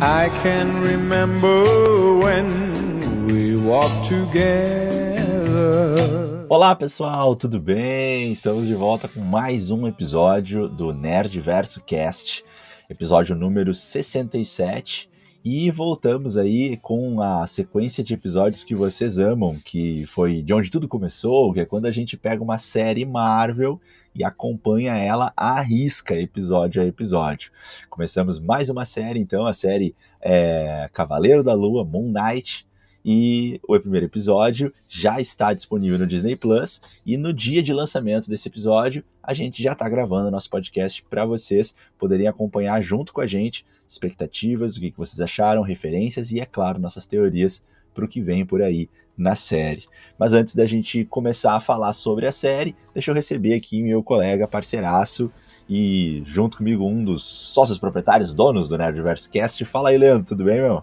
I can remember when we walked together. Olá pessoal, tudo bem? Estamos de volta com mais um episódio do Nerd Verso Cast, episódio número 67. E voltamos aí com a sequência de episódios que vocês amam, que foi de onde tudo começou, que é quando a gente pega uma série Marvel e acompanha ela à risca, episódio a episódio. Começamos mais uma série, então, a série é Cavaleiro da Lua, Moon Knight, e o primeiro episódio já está disponível no Disney Plus. E no dia de lançamento desse episódio, a gente já está gravando nosso podcast para vocês poderem acompanhar junto com a gente expectativas, o que vocês acharam, referências e, é claro, nossas teorias para o que vem por aí na série. Mas antes da gente começar a falar sobre a série, deixa eu receber aqui meu colega parceiraço e junto comigo um dos sócios proprietários, donos do Nerdverse Cast. Fala aí, Leandro, tudo bem, meu?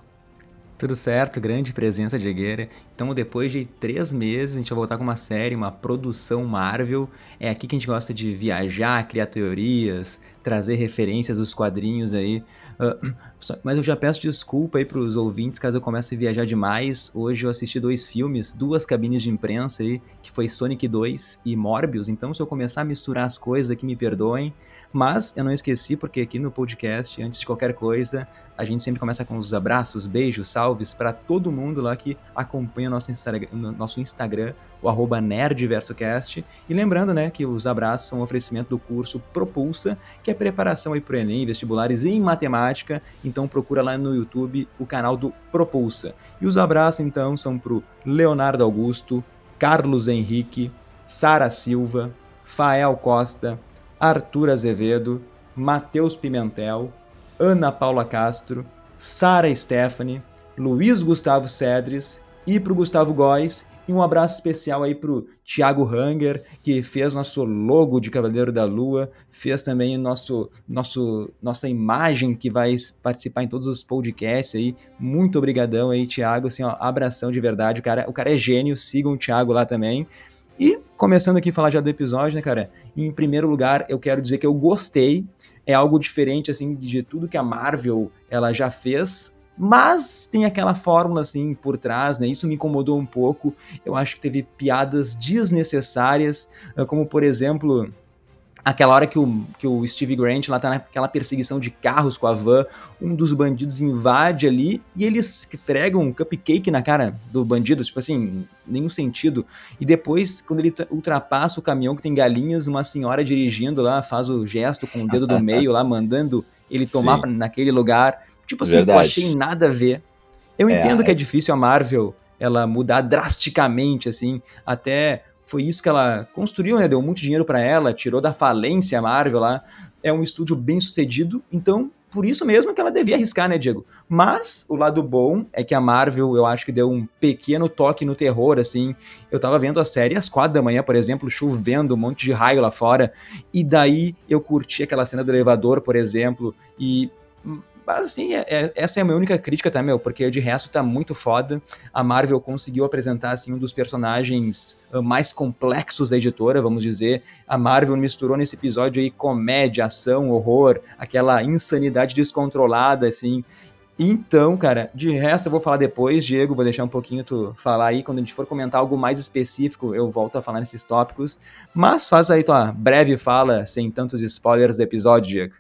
Tudo certo, grande presença de Egueira. Então, depois de três meses, a gente vai voltar com uma série, uma produção Marvel. É aqui que a gente gosta de viajar, criar teorias, trazer referências dos quadrinhos aí. Uh, mas eu já peço desculpa aí pros ouvintes caso eu comece a viajar demais. Hoje eu assisti dois filmes, duas cabines de imprensa aí, que foi Sonic 2 e Morbius. Então, se eu começar a misturar as coisas aqui, me perdoem. Mas eu não esqueci, porque aqui no podcast, antes de qualquer coisa, a gente sempre começa com os abraços, beijos, salves para todo mundo lá que acompanha o nosso, Instagram, nosso Instagram, o arroba nerdversocast. E lembrando, né, que os abraços são um oferecimento do curso Propulsa, que é preparação aí pro Enem, vestibulares em matemática. Então procura lá no YouTube o canal do Propulsa. E os abraços, então, são pro Leonardo Augusto, Carlos Henrique, Sara Silva, Fael Costa, Arthur Azevedo, Matheus Pimentel, Ana Paula Castro, Sara Stephanie, Luiz Gustavo Cedres e para o Gustavo Góes. E um abraço especial aí pro Thiago Hanger, que fez nosso logo de Cavaleiro da Lua, fez também nosso, nosso, nossa imagem que vai participar em todos os podcasts aí. Muito obrigadão aí, Thiago, assim, ó, abração de verdade. O cara, o cara é gênio, sigam o Thiago lá também. E começando aqui a falar já do episódio, né, cara? Em primeiro lugar, eu quero dizer que eu gostei. É algo diferente, assim, de tudo que a Marvel ela já fez. Mas tem aquela fórmula, assim, por trás, né? Isso me incomodou um pouco. Eu acho que teve piadas desnecessárias, como, por exemplo, Aquela hora que o, que o Steve Grant lá tá naquela perseguição de carros com a van, um dos bandidos invade ali e eles fregam um cupcake na cara do bandido, tipo assim, nenhum sentido. E depois, quando ele ultrapassa o caminhão que tem galinhas, uma senhora dirigindo lá faz o gesto com o dedo do meio lá, mandando ele tomar pra, naquele lugar. Tipo assim, Verdade. eu achei nada a ver. Eu é, entendo é... que é difícil a Marvel ela mudar drasticamente, assim, até foi isso que ela construiu, né? Deu muito dinheiro para ela, tirou da falência a Marvel lá. É um estúdio bem sucedido, então por isso mesmo que ela devia arriscar, né, Diego? Mas o lado bom é que a Marvel, eu acho que deu um pequeno toque no terror, assim. Eu tava vendo a série às quatro da manhã, por exemplo, chovendo, um monte de raio lá fora, e daí eu curti aquela cena do elevador, por exemplo, e mas assim, é, é, essa é a minha única crítica, tá, meu? Porque de resto tá muito foda. A Marvel conseguiu apresentar, assim, um dos personagens uh, mais complexos da editora, vamos dizer. A Marvel misturou nesse episódio aí comédia, ação, horror, aquela insanidade descontrolada, assim. Então, cara, de resto eu vou falar depois, Diego, vou deixar um pouquinho tu falar aí, quando a gente for comentar algo mais específico, eu volto a falar nesses tópicos. Mas faz aí tua breve fala, sem tantos spoilers do episódio, Diego.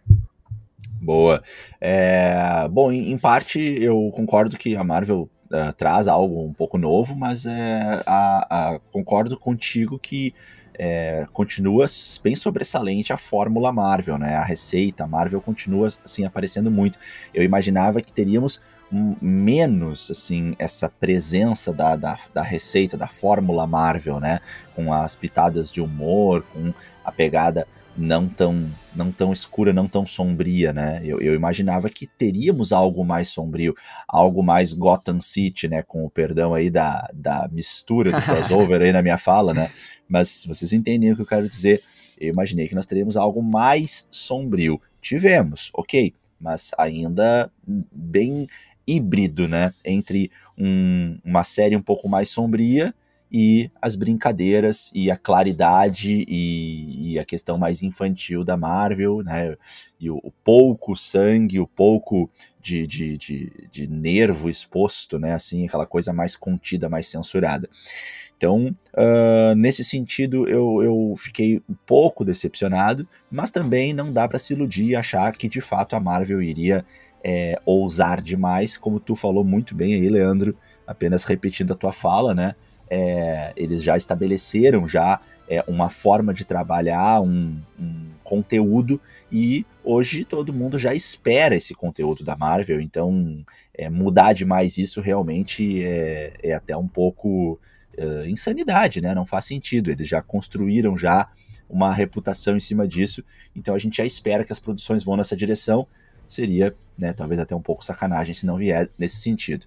Boa. É, bom, em, em, parte eu concordo que a Marvel uh, traz algo um pouco novo, mas é, a, a, concordo contigo que é, continua bem sobressalente a fórmula Marvel, né? A receita Marvel continua assim aparecendo muito. Eu imaginava que teríamos menos assim essa presença da, da, da receita da fórmula Marvel, né? Com as pitadas de humor, com a pegada não tão não tão escura, não tão sombria, né? Eu, eu, imaginava que teríamos algo mais sombrio, algo mais Gotham City, né? Com o perdão aí da, da mistura do crossover aí na minha fala, né? Mas vocês entendem o que eu quero dizer. Eu imaginei que nós teríamos algo mais sombrio. Tivemos, ok, mas ainda bem híbrido, né? Entre um, uma série um pouco mais sombria e as brincadeiras e a claridade e, e a questão mais infantil da Marvel, né? E o, o pouco sangue, o pouco de, de, de, de, nervo exposto, né? Assim, aquela coisa mais contida, mais censurada. Então, uh, nesse sentido, eu, eu fiquei um pouco decepcionado, mas também não dá para se iludir e achar que de fato a Marvel iria é, ousar demais, como tu falou muito bem aí, Leandro, apenas repetindo a tua fala, né? É, eles já estabeleceram já é, uma forma de trabalhar, um, um, conteúdo, e hoje todo mundo já espera esse conteúdo da Marvel, então é, mudar demais isso realmente é, é até um pouco uh, insanidade, né? Não faz sentido. Eles já construíram já uma reputação em cima disso, então a gente já espera que as produções vão nessa direção. Seria, né, talvez até um pouco sacanagem se não vier nesse sentido.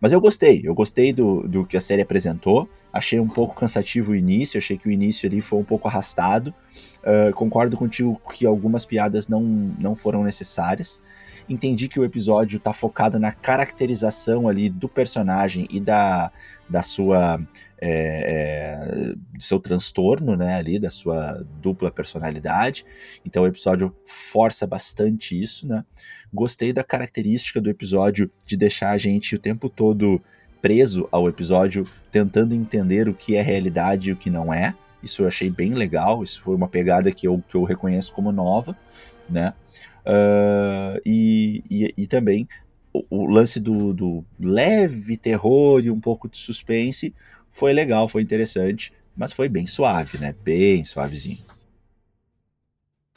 Mas eu gostei, eu gostei do, do que a série apresentou. Achei um pouco cansativo o início, achei que o início ali foi um pouco arrastado. Uh, concordo contigo que algumas piadas não, não foram necessárias. Entendi que o episódio está focado na caracterização ali do personagem e da, da sua é, é, seu transtorno, né, ali, da sua dupla personalidade. Então o episódio força bastante isso, né. Gostei da característica do episódio de deixar a gente o tempo todo preso ao episódio, tentando entender o que é realidade e o que não é. Isso eu achei bem legal, isso foi uma pegada que eu, que eu reconheço como nova, né. Uh, e, e, e também o, o lance do, do, leve terror e um pouco de suspense foi legal, foi interessante, mas foi bem suave, né? Bem suavezinho.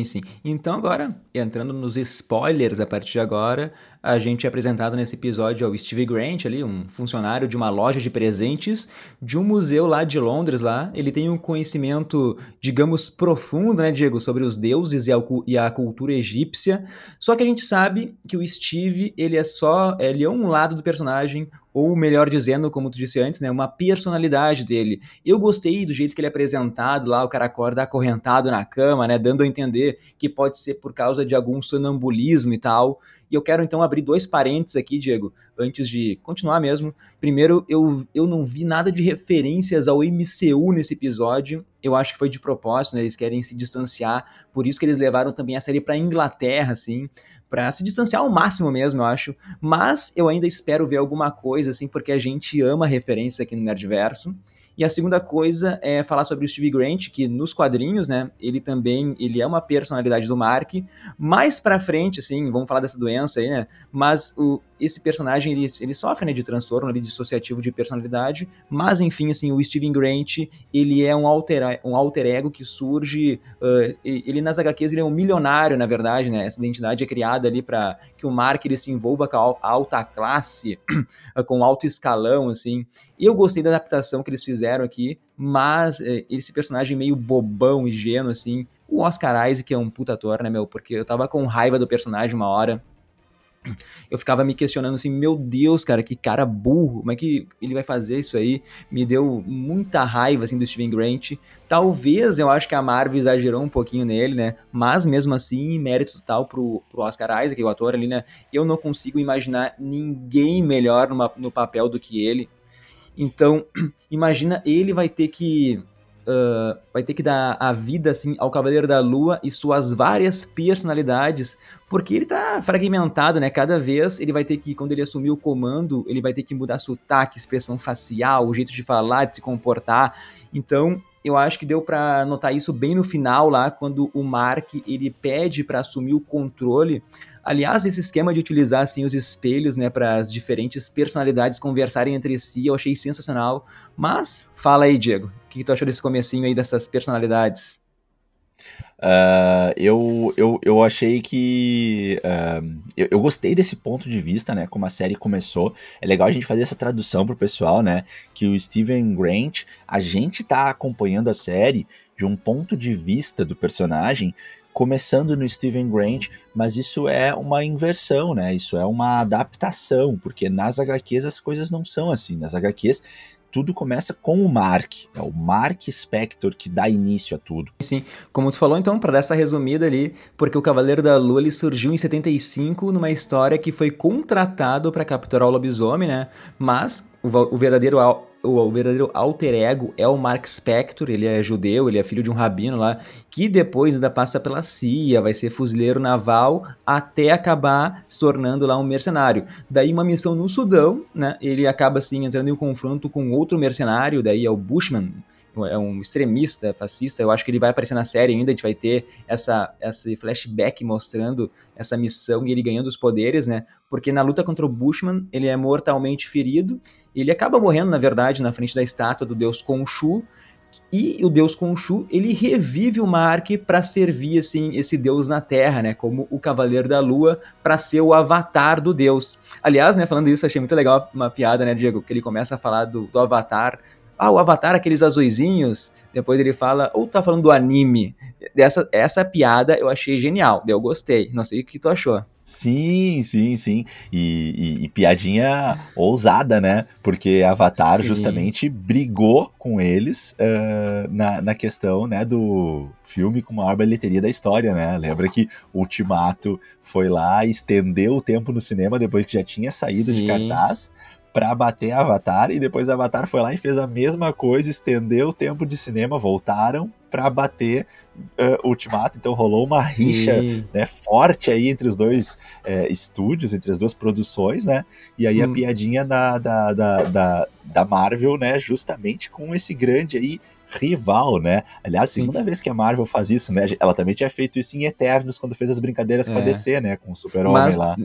Sim. Então agora, entrando nos spoilers a partir de agora, a gente é apresentado nesse episódio ao Steve Grant ali, um funcionário de uma loja de presentes de um museu lá de Londres lá. Ele tem um conhecimento, digamos, profundo, né, Diego, sobre os deuses e a, e a cultura egípcia. Só que a gente sabe que o Steve, ele é só, ele é um lado do personagem, ou melhor dizendo, como tu disse antes, né, uma personalidade dele. Eu gostei do jeito que ele é apresentado lá, o cara acorda acorrentado na cama, né, dando a entender que pode ser por causa de algum sonambulismo e tal. E eu quero então abrir dois parênteses aqui, Diego, antes de continuar mesmo. Primeiro, eu, eu não vi nada de referências ao MCU nesse episódio. Eu acho que foi de propósito, né? Eles querem se distanciar, por isso que eles levaram também a série para Inglaterra, assim, para se distanciar ao máximo mesmo, eu acho. Mas eu ainda espero ver alguma coisa, assim, porque a gente ama referência aqui no Nerdverso. E a segunda coisa é falar sobre o Steve Grant, que nos quadrinhos, né, ele também, ele é uma personalidade do Mark. Mais pra frente, assim, vamos falar dessa doença aí, né, mas o, esse personagem ele, ele sofre né, de transtorno ali, dissociativo de personalidade, mas enfim, assim, o Steven Grant ele é um alter, um alter ego que surge, uh, ele nas HQs ele é um milionário, na verdade, né, essa identidade é criada ali para que o Mark ele se envolva com a alta classe, com alto escalão, assim, e eu gostei da adaptação que eles fizeram aqui, mas eh, esse personagem meio bobão, ingênuo, assim, o Oscar Isaac é um puta ator, né, meu, porque eu tava com raiva do personagem uma hora, eu ficava me questionando assim, meu Deus, cara, que cara burro, como é que ele vai fazer isso aí? Me deu muita raiva, assim, do Steven Grant. Talvez, eu acho que a Marvel exagerou um pouquinho nele, né? Mas, mesmo assim, mérito total pro, pro Oscar Isaac, o ator ali, né? Eu não consigo imaginar ninguém melhor numa, no papel do que ele. Então, imagina, ele vai ter que uh, vai ter que dar a vida assim ao Cavaleiro da Lua e suas várias personalidades, porque ele tá fragmentado, né? Cada vez ele vai ter que, quando ele assumir o comando, ele vai ter que mudar sotaque, expressão facial, o jeito de falar, de se comportar. Então, eu acho que deu para notar isso bem no final lá, quando o Mark ele pede para assumir o controle Aliás, esse esquema de utilizar assim os espelhos, né, para as diferentes personalidades conversarem entre si, eu achei sensacional. Mas fala aí, Diego, o que, que tu achou desse comecinho aí dessas personalidades? Uh, eu, eu, eu achei que. Uh, eu, eu, gostei desse ponto de vista, né? Como a série começou. É legal a gente fazer essa tradução pro pessoal, né? Que o Steven Grant, a gente tá acompanhando a série de um ponto de vista do personagem começando no Steven Grant, mas isso é uma inversão, né? Isso é uma adaptação, porque nas HQs as coisas não são assim. Nas HQs tudo começa com o Mark. É o Mark Spector que dá início a tudo. Sim, como tu falou então, para dar essa resumida ali, porque o Cavaleiro da Lua ele surgiu em 75 numa história que foi contratado para capturar o lobisomem, né? Mas o, o verdadeiro o verdadeiro alter ego é o Mark Spector, ele é judeu, ele é filho de um rabino lá, que depois ainda passa pela CIA, vai ser fuzileiro naval, até acabar se tornando lá um mercenário. Daí uma missão no Sudão, né, ele acaba assim entrando em um confronto com outro mercenário, daí é o Bushman, é um extremista, fascista. Eu acho que ele vai aparecer na série ainda. A gente vai ter essa, esse flashback mostrando essa missão e ele ganhando os poderes, né? Porque na luta contra o Bushman, ele é mortalmente ferido. Ele acaba morrendo, na verdade, na frente da estátua do deus Khonshu. E o deus Khonshu, ele revive o Mark para servir assim esse deus na Terra, né, como o cavaleiro da lua, para ser o avatar do deus. Aliás, né, falando isso, achei muito legal uma piada, né, Diego, que ele começa a falar do, do avatar ah, o Avatar, aqueles azuizinhos. Depois ele fala, ou tá falando do anime. Dessa, essa piada eu achei genial, eu gostei. Não sei o que tu achou. Sim, sim, sim. E, e, e piadinha ousada, né? Porque Avatar sim. justamente brigou com eles uh, na, na questão né, do filme com a maior bilheteria da história, né? Lembra que Ultimato foi lá, estendeu o tempo no cinema depois que já tinha saído sim. de cartaz para bater Avatar e depois Avatar foi lá e fez a mesma coisa, estendeu o tempo de cinema, voltaram para bater uh, Ultimato, então rolou uma rixa né, forte aí entre os dois uh, estúdios, entre as duas produções, né? E aí hum. a piadinha da, da, da, da, da Marvel, né, justamente com esse grande aí rival, né? Aliás, segunda Sim. vez que a Marvel faz isso, né? Ela também tinha feito isso em Eternos, quando fez as brincadeiras é. com a é. DC, né? Com o Super-Homem lá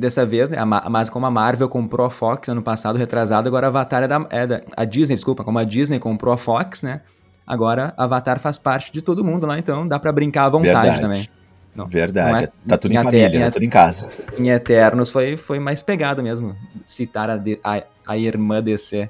dessa vez, né? Mas como a Marvel comprou a Fox ano passado, retrasado, agora Avatar é da, é da. A Disney, desculpa, como a Disney comprou a Fox, né? Agora Avatar faz parte de todo mundo lá, então dá para brincar à vontade Verdade. também. Não, Verdade, não é, tá tudo em, em família, em, tá tudo em casa. Em Eternos foi, foi mais pegado mesmo, citar a, a, a irmã DC.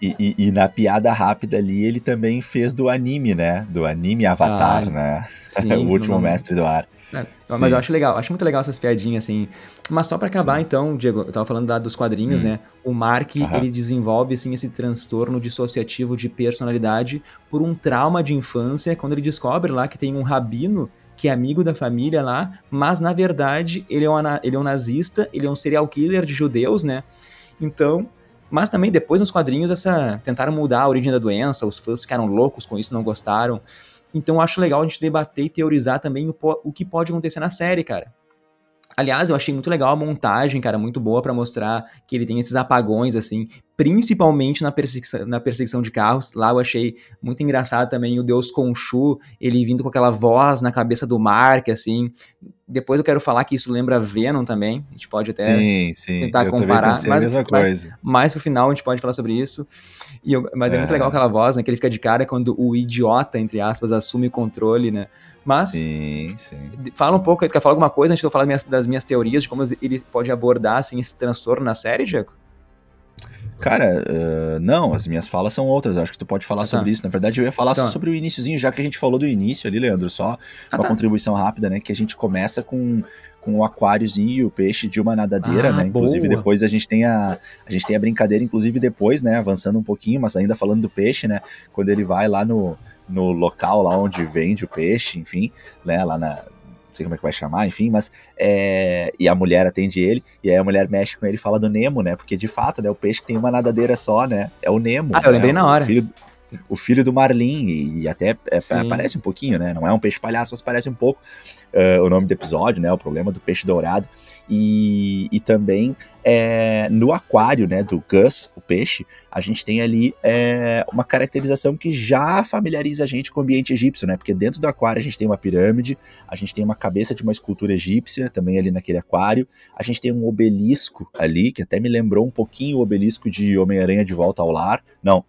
E, e, e, na piada rápida ali, ele também fez do anime, né? Do anime Avatar, ah, né? Sim, o último mestre do ar. É, mas eu acho legal, acho muito legal essas piadinhas, assim. Mas só para acabar, Sim. então, Diego, eu tava falando da, dos quadrinhos, hum. né? O Mark, uhum. ele desenvolve, assim, esse transtorno dissociativo de personalidade por um trauma de infância, quando ele descobre lá que tem um rabino que é amigo da família lá, mas na verdade ele é, um, ele é um nazista, ele é um serial killer de judeus, né? Então, mas também depois nos quadrinhos essa tentaram mudar a origem da doença, os fãs ficaram loucos com isso, não gostaram. Então eu acho legal a gente debater e teorizar também o, o que pode acontecer na série, cara. Aliás, eu achei muito legal a montagem, cara, muito boa para mostrar que ele tem esses apagões, assim, principalmente na perseguição, na perseguição de carros. Lá eu achei muito engraçado também o Deus Conchu, ele vindo com aquela voz na cabeça do Mark, assim. Depois eu quero falar que isso lembra Venom também. A gente pode até sim, sim. tentar eu comparar. Mas, a. Mais, mais pro final a gente pode falar sobre isso. Eu, mas é. é. muito legal aquela voz, né? Que ele fica de cara quando o idiota, entre aspas, assume o controle, né? Mas. Sim, sim. Fala um pouco, quer falar alguma coisa antes de eu falar das minhas, das minhas teorias de como ele pode abordar assim, esse transtorno na série, Diego? Cara, uh, não, as minhas falas são outras. Acho que tu pode falar ah, sobre tá. isso. Na verdade, eu ia falar então. só sobre o iníciozinho, já que a gente falou do início ali, Leandro. Só ah, uma tá. contribuição rápida, né? Que a gente começa com, com o aquáriozinho e o peixe de uma nadadeira, ah, né? Inclusive, boa. depois a gente tem a, a gente tem a brincadeira, inclusive depois, né? Avançando um pouquinho, mas ainda falando do peixe, né? Quando ele vai lá no, no local lá onde vende o peixe, enfim, né? Lá na sei como é que vai chamar, enfim, mas é, e a mulher atende ele, e aí a mulher mexe com ele e fala do Nemo, né? Porque de fato, né, o peixe que tem uma nadadeira só, né? É o Nemo. Ah, eu lembrei né, na hora. Filho, o filho do Marlin, e, e até é, parece um pouquinho, né? Não é um peixe palhaço, mas parece um pouco uh, o nome do episódio, né? O problema do peixe dourado. E, e também é, no aquário, né, do Gus, o peixe, a gente tem ali é, uma caracterização que já familiariza a gente com o ambiente egípcio, né? Porque dentro do aquário a gente tem uma pirâmide, a gente tem uma cabeça de uma escultura egípcia também ali naquele aquário, a gente tem um obelisco ali, que até me lembrou um pouquinho o obelisco de Homem-Aranha de Volta ao Lar. Não,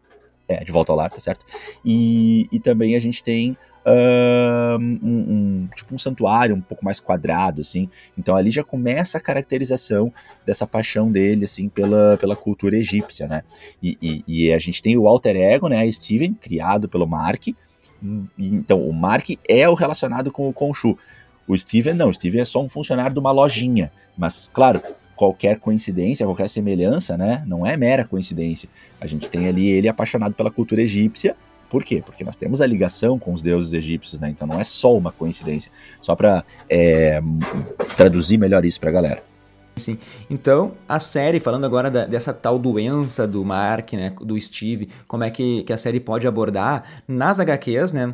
é, de volta ao lar, tá certo? E, e também a gente tem um, um, tipo um santuário um pouco mais quadrado, assim. Então ali já começa a caracterização dessa paixão dele, assim, pela, pela cultura egípcia, né? E, e, e a gente tem o alter ego, né? Steven, criado pelo Mark. Então o Mark é o relacionado com o Khonshu. O Steven não, o Steven é só um funcionário de uma lojinha. Mas, claro, qualquer coincidência, qualquer semelhança, né? Não é mera coincidência. A gente tem ali ele apaixonado pela cultura egípcia. Por quê? Porque nós temos a ligação com os deuses egípcios, né? Então não é só uma coincidência. Só para é, traduzir melhor isso para a galera. Sim. Então, a série, falando agora da, dessa tal doença do Mark, né, do Steve, como é que, que a série pode abordar, nas HQs, né,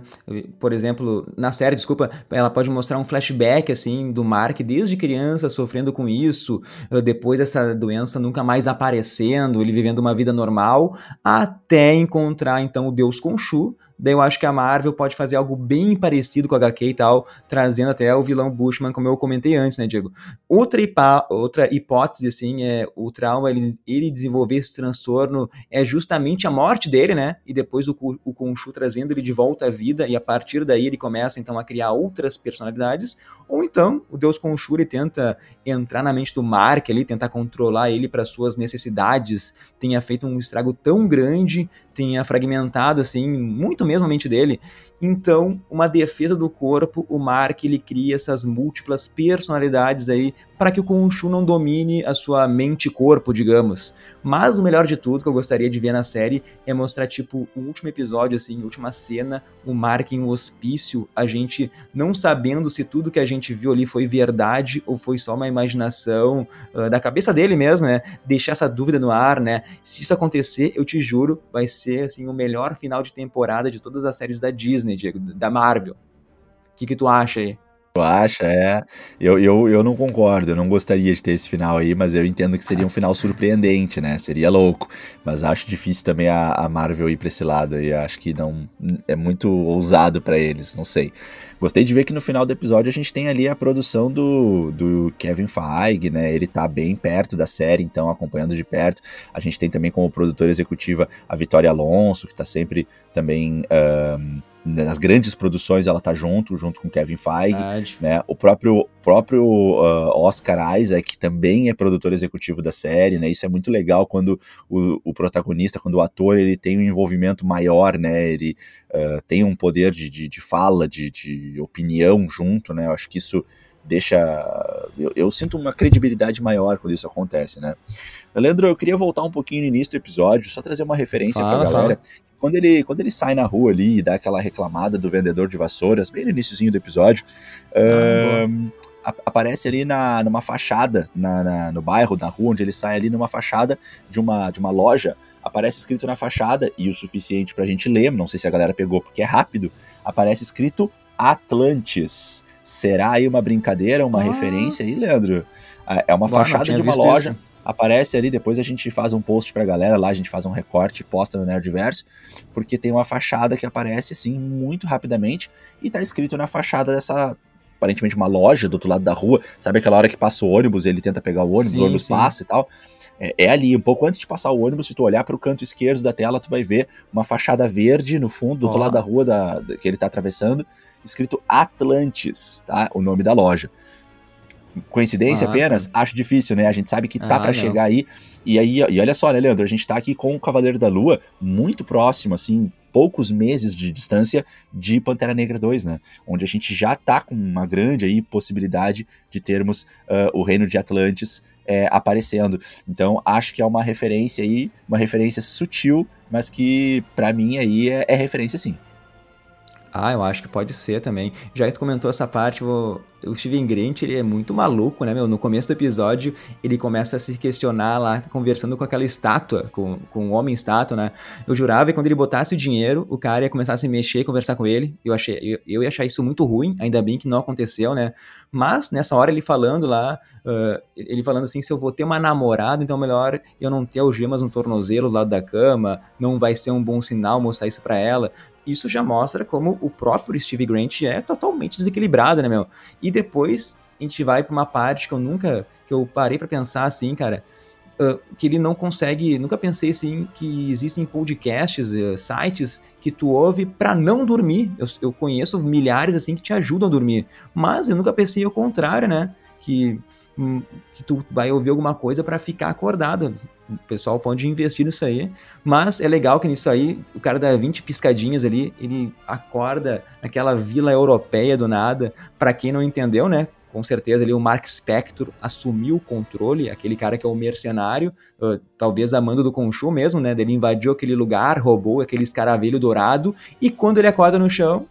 por exemplo, na série, desculpa, ela pode mostrar um flashback, assim, do Mark desde criança sofrendo com isso, eh, depois essa doença nunca mais aparecendo, ele vivendo uma vida normal, até encontrar, então, o Deus Khonshu, Daí eu acho que a Marvel pode fazer algo bem parecido com a HQ e tal, trazendo até o vilão Bushman, como eu comentei antes, né, Diego? Outra, hipa, outra hipótese, assim, é o trauma, ele, ele desenvolver esse transtorno é justamente a morte dele, né? E depois o, o Khonshu trazendo ele de volta à vida, e a partir daí ele começa, então, a criar outras personalidades. Ou então, o Deus Khonshu, ele tenta entrar na mente do Mark ali, tentar controlar ele para suas necessidades, tenha feito um estrago tão grande, tenha fragmentado, assim, muito mesmo a mente dele. Então, uma defesa do corpo, o Mark ele cria essas múltiplas personalidades aí para que o Khonshu não domine a sua mente e corpo, digamos. Mas o melhor de tudo que eu gostaria de ver na série é mostrar, tipo, o último episódio, assim, última cena, o Mark em um hospício, a gente não sabendo se tudo que a gente viu ali foi verdade ou foi só uma imaginação uh, da cabeça dele mesmo, né? Deixar essa dúvida no ar, né? Se isso acontecer, eu te juro, vai ser, assim, o melhor final de temporada de todas as séries da Disney, Diego, da Marvel. O que, que tu acha aí? Tu acha? É. Eu, eu, eu não concordo, eu não gostaria de ter esse final aí, mas eu entendo que seria um final surpreendente, né? Seria louco. Mas acho difícil também a, a Marvel ir pra esse lado e acho que não. É muito ousado para eles, não sei. Gostei de ver que no final do episódio a gente tem ali a produção do, do Kevin Feige, né? Ele tá bem perto da série, então acompanhando de perto. A gente tem também como produtora executiva a Vitória Alonso, que tá sempre também. Um, nas grandes produções ela tá junto, junto com Kevin Feige, né? O próprio, próprio uh, Oscar Isaac que também é produtor executivo da série, né? Isso é muito legal quando o, o protagonista, quando o ator ele tem um envolvimento maior, né? Ele uh, tem um poder de, de, de fala, de, de opinião junto, né? Eu acho que isso deixa. Eu, eu, sinto uma credibilidade maior quando isso acontece, né? Leandro, eu queria voltar um pouquinho no início do episódio, só trazer uma referência fala, pra galera. Fala. Quando ele, quando ele sai na rua ali e dá aquela reclamada do vendedor de vassouras, bem no iníciozinho do episódio, ah, um, aparece ali na, numa fachada, na, na, no bairro, na rua onde ele sai ali, numa fachada de uma, de uma loja, aparece escrito na fachada, e o suficiente pra gente ler, não sei se a galera pegou porque é rápido, aparece escrito Atlantis. Será aí uma brincadeira, uma ah. referência aí, Leandro? Ah, é uma Boa, fachada de uma loja. Isso. Aparece ali, depois a gente faz um post pra galera lá, a gente faz um recorte e posta no Nerdverso, porque tem uma fachada que aparece assim muito rapidamente e tá escrito na fachada dessa aparentemente uma loja do outro lado da rua. Sabe aquela hora que passa o ônibus, ele tenta pegar o ônibus, sim, o ônibus sim. passa e tal. É, é, ali, um pouco antes de passar o ônibus, se tu olhar para o canto esquerdo da tela, tu vai ver uma fachada verde no fundo, do outro lado da rua da, da, que ele tá atravessando, escrito Atlantis, tá? O nome da loja. Coincidência ah, apenas? Tá. Acho difícil, né? A gente sabe que tá ah, para chegar aí. E aí, e olha só, né, Leandro? A gente tá aqui com o Cavaleiro da Lua muito próximo, assim, poucos meses de distância de Pantera Negra 2, né? Onde a gente já tá com uma grande aí possibilidade de termos uh, o Reino de Atlantis é, aparecendo. Então, acho que é uma referência aí, uma referência sutil, mas que para mim aí é, é referência sim. Ah, eu acho que pode ser também. Já que tu comentou essa parte, vou, o Steven Grant, ele é muito maluco, né, meu? No começo do episódio, ele começa a se questionar lá, conversando com aquela estátua, com, com o homem estátua, né? Eu jurava que quando ele botasse o dinheiro, o cara ia começar a se mexer conversar com ele. Eu, achei, eu, eu ia achar isso muito ruim, ainda bem que não aconteceu, né? Mas, nessa hora, ele falando lá, uh, ele falando assim, se eu vou ter uma namorada, então melhor eu não ter algemas no tornozelo do lado da cama, não vai ser um bom sinal mostrar isso para ela isso já mostra como o próprio Steve Grant é totalmente desequilibrado, né, meu? E depois a gente vai para uma parte que eu nunca, que eu parei para pensar assim, cara, uh, que ele não consegue, nunca pensei assim que existem podcasts, uh, sites que tu ouve para não dormir. Eu, eu conheço milhares assim que te ajudam a dormir, mas eu nunca pensei ao contrário, né? Que que tu vai ouvir alguma coisa para ficar acordado. O pessoal pode investir nisso aí, mas é legal que nisso aí o cara dá 20 piscadinhas ali, ele acorda naquela vila europeia do nada. Para quem não entendeu, né? Com certeza ali o Mark Spector assumiu o controle, aquele cara que é o mercenário, uh, talvez amando do Conchu mesmo, né? Ele invadiu aquele lugar, roubou aquele escaravelho dourado e quando ele acorda no chão,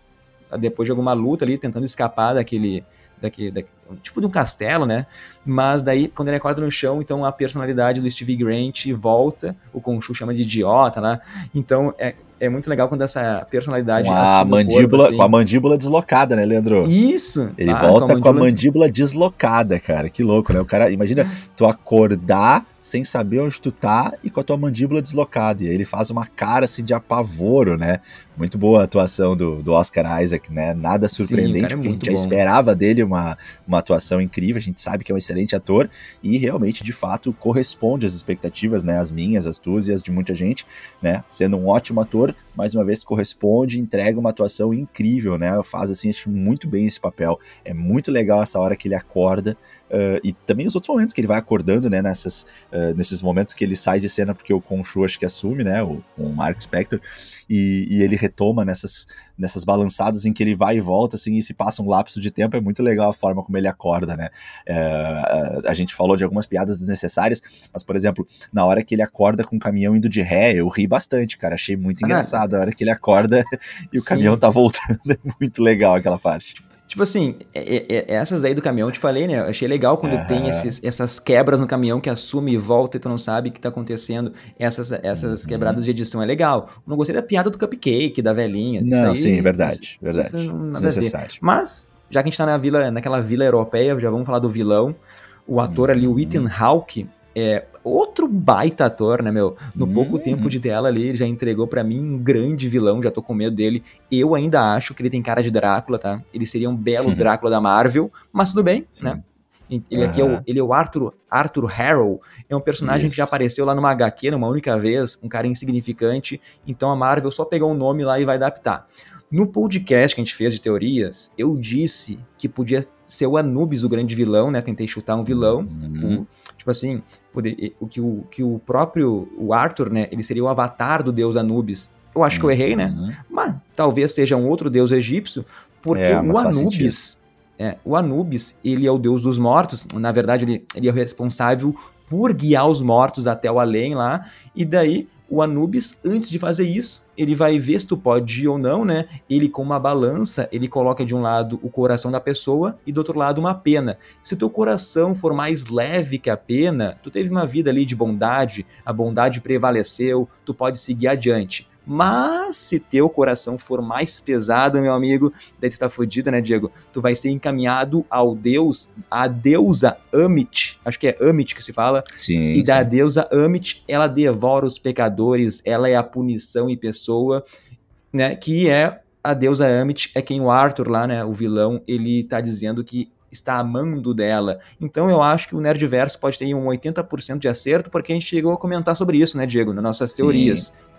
depois de alguma luta ali tentando escapar daquele daquele, tipo de um castelo, né? Mas daí, quando ele acorda no chão, então a personalidade do Steve Grant volta, o Khonshu chama de idiota lá. Então é, é muito legal quando essa personalidade. Com a, mandíbula, corpo, assim. com a mandíbula deslocada, né, Leandro? Isso! Ele ah, volta com a, mandíbula... com a mandíbula deslocada, cara. Que louco, né? O cara, imagina tu acordar sem saber onde tu tá e com a tua mandíbula deslocada. E aí ele faz uma cara assim de apavoro, né? Muito boa a atuação do, do Oscar Isaac, né? Nada surpreendente, Sim, é porque a gente bom. já esperava dele uma, uma atuação incrível, a gente sabe que é um excelente ator e realmente, de fato, corresponde às expectativas, né? As minhas, as tuas e as de muita gente, né? Sendo um ótimo ator, mais uma vez corresponde, entrega uma atuação incrível, né? Faz assim, acho muito bem esse papel. É muito legal essa hora que ele acorda uh, e também os outros momentos que ele vai acordando, né? Nessas uh, nesses momentos que ele sai de cena porque o Khonshu acho que assume, né, o, o Mark Spector, e, e, ele retoma nessas, nessas balançadas em que ele vai e volta, assim, e se passa um lapso de tempo, é muito legal a forma como ele acorda, né, é, a, a, gente falou de algumas piadas desnecessárias, mas, por exemplo, na hora que ele acorda com o caminhão indo de ré, eu ri bastante, cara, achei muito ah, engraçado, a hora que ele acorda e o sim. caminhão tá voltando, é muito legal aquela parte. Tipo assim, é, é, é, essas aí do caminhão, eu te falei, né? Eu achei legal quando uhum. tem esses, essas quebras no caminhão que assume e volta e tu não sabe o que tá acontecendo. Essas, essas uhum. quebradas de edição é legal. Não gostei da piada do cupcake, da velhinha. Não, aí, sim, verdade, isso, verdade. Isso não, Necessário. Mas, já que a gente tá na vila, naquela vila europeia, já vamos falar do vilão. O ator uhum. ali, o Ethan Hawke, é, outro baita ator, né, meu? No pouco tempo de tela ali, ele já entregou para mim um grande vilão, já tô com medo dele. Eu ainda acho que ele tem cara de Drácula, tá? Ele seria um belo Drácula da Marvel, mas tudo bem, Sim. né? Ele aqui é o, ele é o Arthur, Arthur Harrow, é um personagem Isso. que já apareceu lá numa HQ numa única vez, um cara insignificante, então a Marvel só pegou um nome lá e vai adaptar. No podcast que a gente fez de teorias, eu disse que podia ser o Anubis o grande vilão, né? Tentei chutar um vilão. Uhum. O, tipo assim, poder, o, que o que o próprio o Arthur, né? Ele seria o avatar do deus Anubis. Eu acho que eu errei, né? Uhum. Mas talvez seja um outro deus egípcio, porque é, o Anubis. É, o Anubis, ele é o deus dos mortos. Na verdade, ele, ele é o responsável por guiar os mortos até o além lá. E daí o Anubis, antes de fazer isso, ele vai ver se tu pode ir ou não, né? Ele com uma balança, ele coloca de um lado o coração da pessoa e do outro lado uma pena. Se teu coração for mais leve que a pena, tu teve uma vida ali de bondade, a bondade prevaleceu, tu pode seguir adiante. Mas se teu coração for mais pesado, meu amigo, daí tu tá fudido, né, Diego? Tu vai ser encaminhado ao deus, a deusa Amit, acho que é Amit que se fala. Sim. E da deusa Amit, ela devora os pecadores, ela é a punição em pessoa, né? Que é a deusa Amit, é quem o Arthur lá, né, o vilão, ele tá dizendo que está amando dela. Então eu acho que o Nerdverso pode ter um 80% de acerto, porque a gente chegou a comentar sobre isso, né, Diego, nas nossas Sim. teorias. Sim,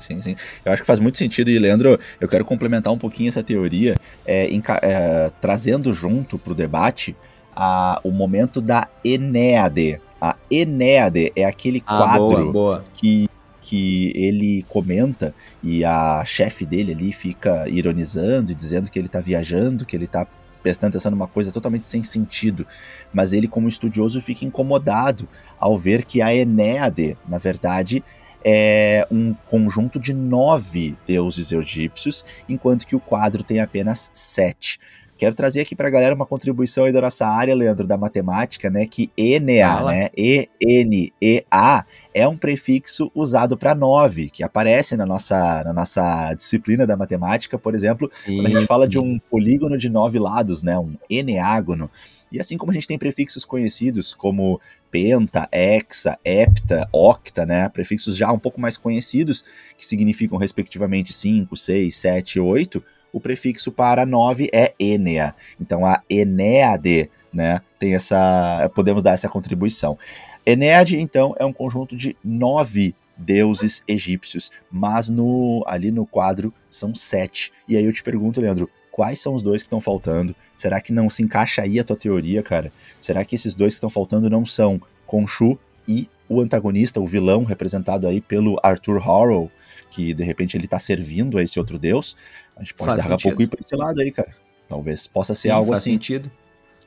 sim, sim. Eu acho que faz muito sentido. E, Leandro, eu quero complementar um pouquinho essa teoria, é, é, trazendo junto para o debate a, o momento da Enéade. A Enéade é aquele ah, quadro boa, boa. que que ele comenta e a chefe dele ali fica ironizando e dizendo que ele tá viajando, que ele tá prestando atenção numa coisa totalmente sem sentido, mas ele como estudioso fica incomodado ao ver que a Enéade, na verdade, é um conjunto de nove deuses egípcios, enquanto que o quadro tem apenas sete. Quero trazer aqui para a galera uma contribuição aí da nossa área, Leandro, da matemática, né? Que Enea, né? E-N-E-A é um prefixo usado para nove, que aparece na nossa, na nossa disciplina da matemática, por exemplo, Sim. quando a gente fala de um polígono de nove lados, né? Um eneágono. E assim como a gente tem prefixos conhecidos como penta, hexa, hepta, octa, né, prefixos já um pouco mais conhecidos, que significam respectivamente 5, 6, 7, 8, o prefixo para 9 é Enea. Então a Enéade, né, tem essa, podemos dar essa contribuição. Enéade, então, é um conjunto de nove deuses egípcios, mas no ali no quadro são sete. E aí eu te pergunto, Leandro, quais são os dois que estão faltando? Será que não se encaixa aí a tua teoria, cara? Será que esses dois que estão faltando não são Khonshu e o antagonista, o vilão, representado aí pelo Arthur Harrow, que de repente ele tá servindo a esse outro deus? A gente pode daqui a pouco ir pra esse lado aí, cara. Talvez possa ser Sim, algo faz assim. sentido.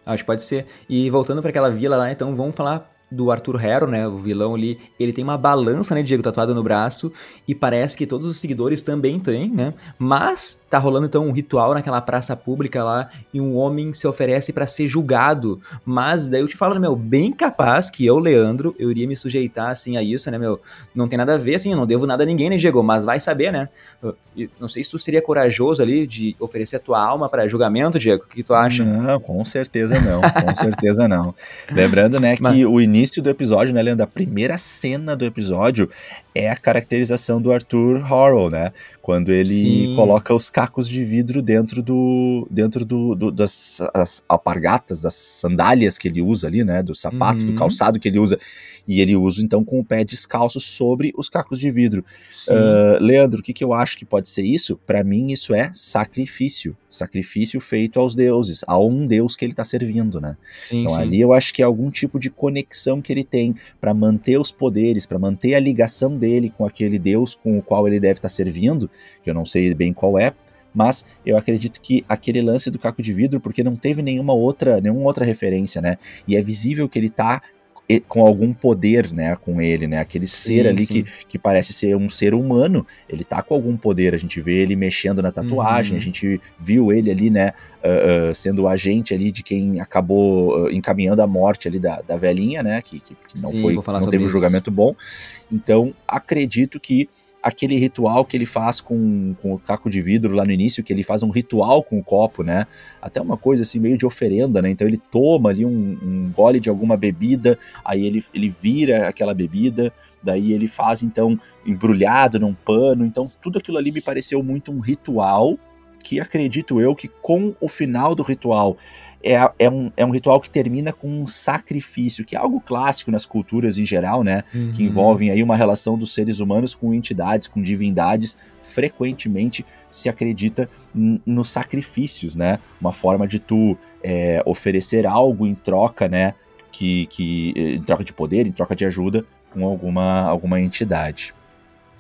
Acho que pode ser. E voltando para aquela vila lá, então vamos falar do Arthur Harrow, né, o vilão ali, ele tem uma balança, né, Diego, tatuada no braço, e parece que todos os seguidores também têm, né, mas tá rolando então um ritual naquela praça pública lá e um homem se oferece para ser julgado. Mas daí eu te falo, né, meu, bem capaz que eu, Leandro, eu iria me sujeitar assim a isso, né, meu? Não tem nada a ver, assim, eu não devo nada a ninguém, né, Diego? Mas vai saber, né? Eu, não sei se tu seria corajoso ali de oferecer a tua alma para julgamento, Diego. O que, que tu acha? Não, com certeza não. Com certeza não. Lembrando, né, que Mas... o início do episódio, né, Leandro, a primeira cena do episódio é a caracterização do Arthur Harrow, né? Quando ele Sim. coloca os cacos de vidro dentro do dentro do, do das alpargatas, das sandálias que ele usa ali, né? Do sapato, uhum. do calçado que ele usa. E ele usa então com o pé descalço sobre os cacos de vidro. Uh, Leandro, o que, que eu acho que pode ser isso? Para mim, isso é sacrifício. Sacrifício feito aos deuses, a um deus que ele está servindo, né? Sim, então sim. ali eu acho que é algum tipo de conexão que ele tem para manter os poderes, para manter a ligação dele com aquele deus com o qual ele deve estar tá servindo, que eu não sei bem qual é, mas eu acredito que aquele lance do caco de vidro, porque não teve nenhuma outra, nenhuma outra referência, né? E é visível que ele tá com algum poder, né, com ele, né, aquele ser sim, ali sim. Que, que parece ser um ser humano, ele tá com algum poder, a gente vê ele mexendo na tatuagem, uhum. a gente viu ele ali, né, uh, uh, sendo o agente ali de quem acabou uh, encaminhando a morte ali da, da velhinha, né, que, que, que não sim, foi, não teve um julgamento bom, então acredito que aquele ritual que ele faz com, com o caco de vidro lá no início, que ele faz um ritual com o copo, né? Até uma coisa assim, meio de oferenda, né? Então ele toma ali um, um gole de alguma bebida, aí ele, ele vira aquela bebida, daí ele faz então embrulhado num pano. Então tudo aquilo ali me pareceu muito um ritual que acredito eu que com o final do ritual é, é, um, é um ritual que termina com um sacrifício, que é algo clássico nas culturas em geral, né? Uhum. Que envolvem aí uma relação dos seres humanos com entidades, com divindades. Frequentemente se acredita nos sacrifícios, né? Uma forma de tu é, oferecer algo em troca, né? Que, que, em troca de poder, em troca de ajuda com alguma, alguma entidade.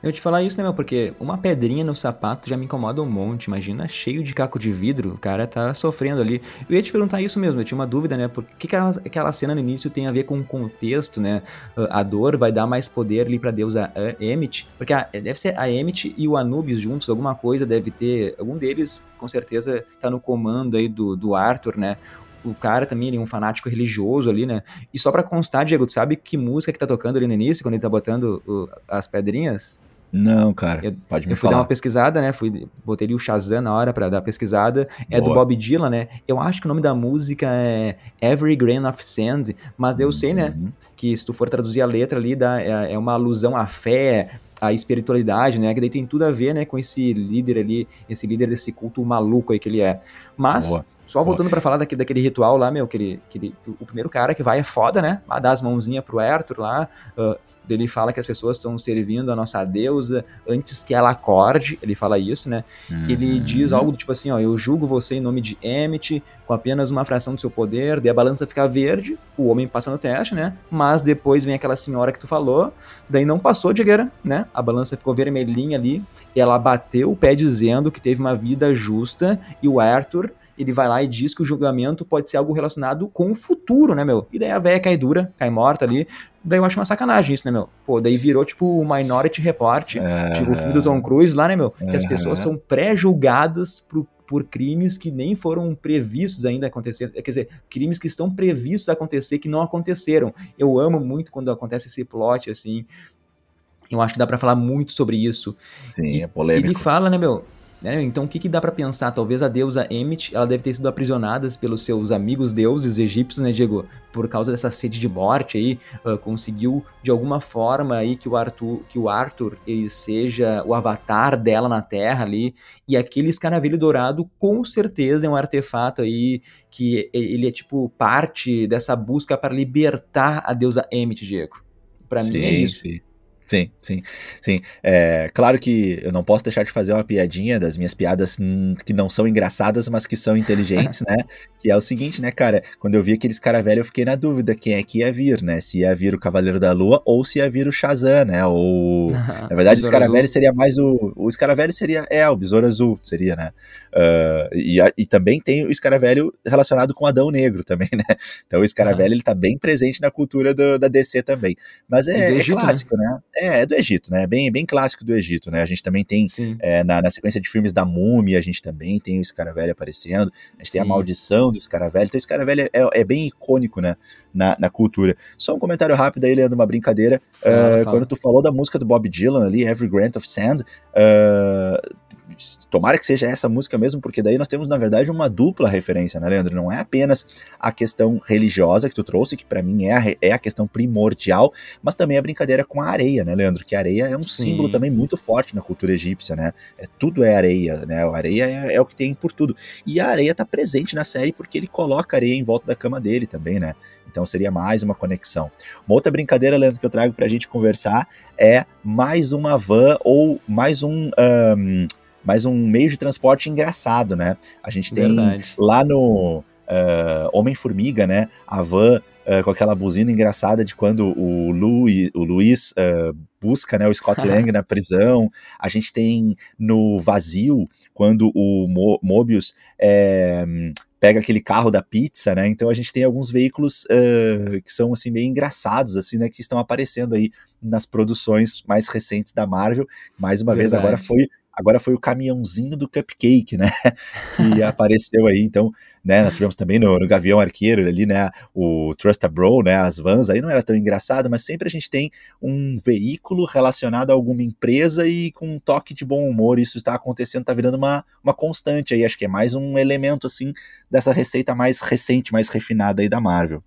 Eu te falar isso, né, meu? Porque uma pedrinha no sapato já me incomoda um monte. Imagina cheio de caco de vidro, o cara tá sofrendo ali. Eu ia te perguntar isso mesmo, eu tinha uma dúvida, né? Por que, que aquela, cena no início tem a ver com o contexto, né? A dor vai dar mais poder ali pra deusa Emmett. Porque a, deve ser a Emmett e o Anubis juntos, alguma coisa deve ter. Algum deles, com certeza, tá no comando aí do, do Arthur, né? o cara também, ele é um fanático religioso ali, né? E só pra constar, Diego, tu sabe que música que tá tocando ali no início, quando ele tá botando o, as pedrinhas? Não, cara, eu, pode me eu fui dar uma pesquisada, né? Fui, botei o Shazam na hora pra dar pesquisada. É Boa. do Bob Dylan, né? Eu acho que o nome da música é Every Grain of Sand, mas eu uhum. sei, né? Uhum. Que se tu for traduzir a letra ali, dá, é, é uma alusão à fé, à espiritualidade, né? Que daí tem tudo a ver, né, com esse líder ali, esse líder desse culto maluco aí que ele é. Mas, Boa. Só voltando para falar daquele, daquele ritual lá, meu, que ele, que ele, o primeiro cara que vai é foda, né? Dar as mãozinhas pro Arthur lá, uh, ele fala que as pessoas estão servindo a nossa deusa antes que ela acorde, ele fala isso, né? Uhum. Ele diz algo do tipo assim, ó, eu julgo você em nome de Emmet, com apenas uma fração do seu poder, daí a balança fica verde, o homem passa no teste, né? Mas depois vem aquela senhora que tu falou, daí não passou, Digueira, né? A balança ficou vermelhinha ali, ela bateu o pé dizendo que teve uma vida justa, e o Arthur ele vai lá e diz que o julgamento pode ser algo relacionado com o futuro, né, meu? E daí a véia cai dura, cai morta ali. Daí eu acho uma sacanagem isso, né, meu? Pô, daí virou tipo o Minority Report, é... tipo o filme do Tom Cruise lá, né, meu? Que as pessoas são pré-julgadas por, por crimes que nem foram previstos ainda acontecer, quer dizer, crimes que estão previstos a acontecer que não aconteceram. Eu amo muito quando acontece esse plot assim. Eu acho que dá para falar muito sobre isso. Sim, e, é polêmico. Ele fala, né, meu? Né? Então, o que, que dá para pensar? Talvez a deusa Emmet, ela deve ter sido aprisionada pelos seus amigos deuses egípcios, né, Diego? Por causa dessa sede de morte aí, uh, conseguiu de alguma forma aí que o Arthur, que o Arthur ele seja o avatar dela na Terra ali. E aquele escaravelho dourado, com certeza, é um artefato aí que ele é tipo parte dessa busca para libertar a deusa Emmet, Diego. Para mim é isso. Sim. Sim, sim, sim. É, claro que eu não posso deixar de fazer uma piadinha das minhas piadas que não são engraçadas, mas que são inteligentes, né? Que é o seguinte, né, cara? Quando eu vi aqueles cara velho, eu fiquei na dúvida quem é que ia vir, né? Se ia vir o Cavaleiro da Lua ou se ia vir o Shazam, né? Ou. Na verdade, o Escaravelho seria mais o. O Escaravelho seria. É, o Besouro Azul seria, né? Uh, e, e também tem o Escaravelho relacionado com Adão Negro também, né? Então o Escaravelho, ele tá bem presente na cultura do, da DC também. Mas é, é Egito, né? clássico, né? né? É, é, do Egito, né? Bem, bem clássico do Egito, né? A gente também tem é, na, na, sequência de filmes da Múmia, a gente também tem o Escaravelho aparecendo, a gente tem Sim. a maldição do Escaravelho, então o Escaravelho é, é, bem icônico, né? Na, na cultura. Só um comentário rápido aí, Leandro, uma brincadeira. Fala, uh, fala. Quando tu falou da música do Bob Dylan ali, Every Grant of Sand, uh, tomara que seja essa música mesmo, porque daí nós temos, na verdade, uma dupla referência, né, Leandro? Não é apenas a questão religiosa que tu trouxe, que para mim é a, é a questão primordial, mas também a brincadeira com a areia, né, Leandro? Que a areia é um Sim. símbolo também muito forte na cultura egípcia, né? É, tudo é areia, né? A areia é, é, o que tem por tudo. E a areia tá presente na série porque ele coloca areia em volta da cama dele também, né? Então seria mais uma conexão. Uma outra brincadeira, Leandro, que eu trago pra gente conversar é mais uma van ou mais um. um mas um meio de transporte engraçado, né? A gente tem Verdade. lá no uh, Homem-Formiga, né? A van uh, com aquela buzina engraçada de quando o, Lu, o Luiz uh, busca né, o Scott Lang na prisão. A gente tem no Vazio, quando o Mo Mobius é, pega aquele carro da pizza, né? Então a gente tem alguns veículos uh, que são assim meio engraçados, assim, né? Que estão aparecendo aí nas produções mais recentes da Marvel. Mais uma Verdade. vez agora foi agora foi o caminhãozinho do cupcake, né? Que apareceu aí. Então, né? Nós tivemos também no, no Gavião Arqueiro ali, né? O Trust a Bro, né? As vans aí não era tão engraçado, mas sempre a gente tem um veículo relacionado a alguma empresa e com um toque de bom humor. Isso está acontecendo, está virando uma, uma constante aí. Acho que é mais um elemento assim dessa receita mais recente, mais refinada aí da Marvel.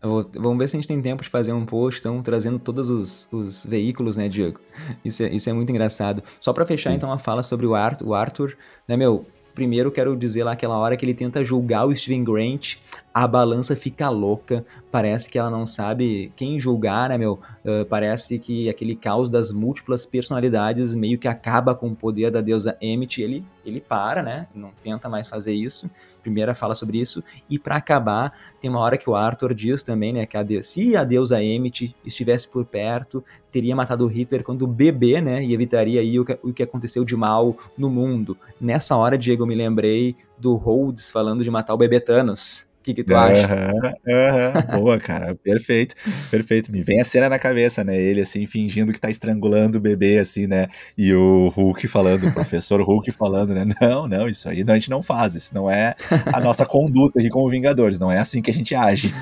Vou, vamos ver se a gente tem tempo de fazer um post, então, trazendo todos os, os veículos, né, Diego? Isso é, isso é muito engraçado. Só para fechar, Sim. então, a fala sobre o Arthur, o Arthur, né, meu? Primeiro, quero dizer lá aquela hora que ele tenta julgar o Steven Grant, a balança fica louca, parece que ela não sabe quem julgar, né, meu? Uh, parece que aquele caos das múltiplas personalidades meio que acaba com o poder da deusa Emmett, ele, ele para, né? Não tenta mais fazer isso primeira fala sobre isso. E para acabar, tem uma hora que o Arthur diz também, né, que a de... se a deusa Emmett estivesse por perto, teria matado Hitler quando bebê, né, e evitaria aí o que, o que aconteceu de mal no mundo. Nessa hora, Diego, eu me lembrei do Rhodes falando de matar o bebê Thanos que, que tu uhum, acha? Uhum. Boa, cara, perfeito, perfeito. Me vem a cena na cabeça, né? Ele assim, fingindo que tá estrangulando o bebê, assim, né? E o Hulk falando, o professor Hulk falando, né? Não, não, isso aí a gente não faz, isso não é a nossa conduta aqui como Vingadores, não é assim que a gente age.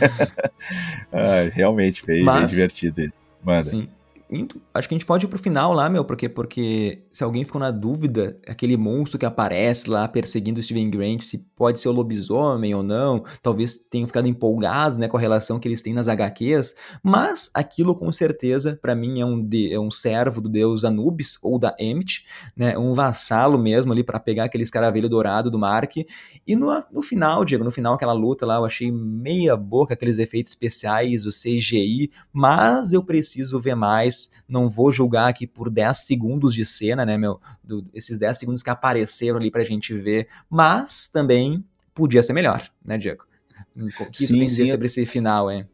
ah, realmente, bem, Mas, bem divertido isso. Manda. Sim indo, acho que a gente pode ir pro final lá, meu, porque, porque se alguém ficou na dúvida, aquele monstro que aparece lá perseguindo o Steven Grant, se pode ser o lobisomem ou não, talvez tenham ficado empolgados, né, com a relação que eles têm nas HQs, mas aquilo com certeza, para mim, é um, de, é um servo do deus Anubis, ou da Emmett, né, um vassalo mesmo ali para pegar aquele escaravelho dourado do Mark, e no, no final, Diego, no final aquela luta lá, eu achei meia boca aqueles efeitos especiais, o CGI, mas eu preciso ver mais não vou julgar aqui por 10 segundos de cena, né, meu? Do, esses 10 segundos que apareceram ali pra gente ver, mas também podia ser melhor, né, Diego? O que sim, dizer sobre esse final, hein?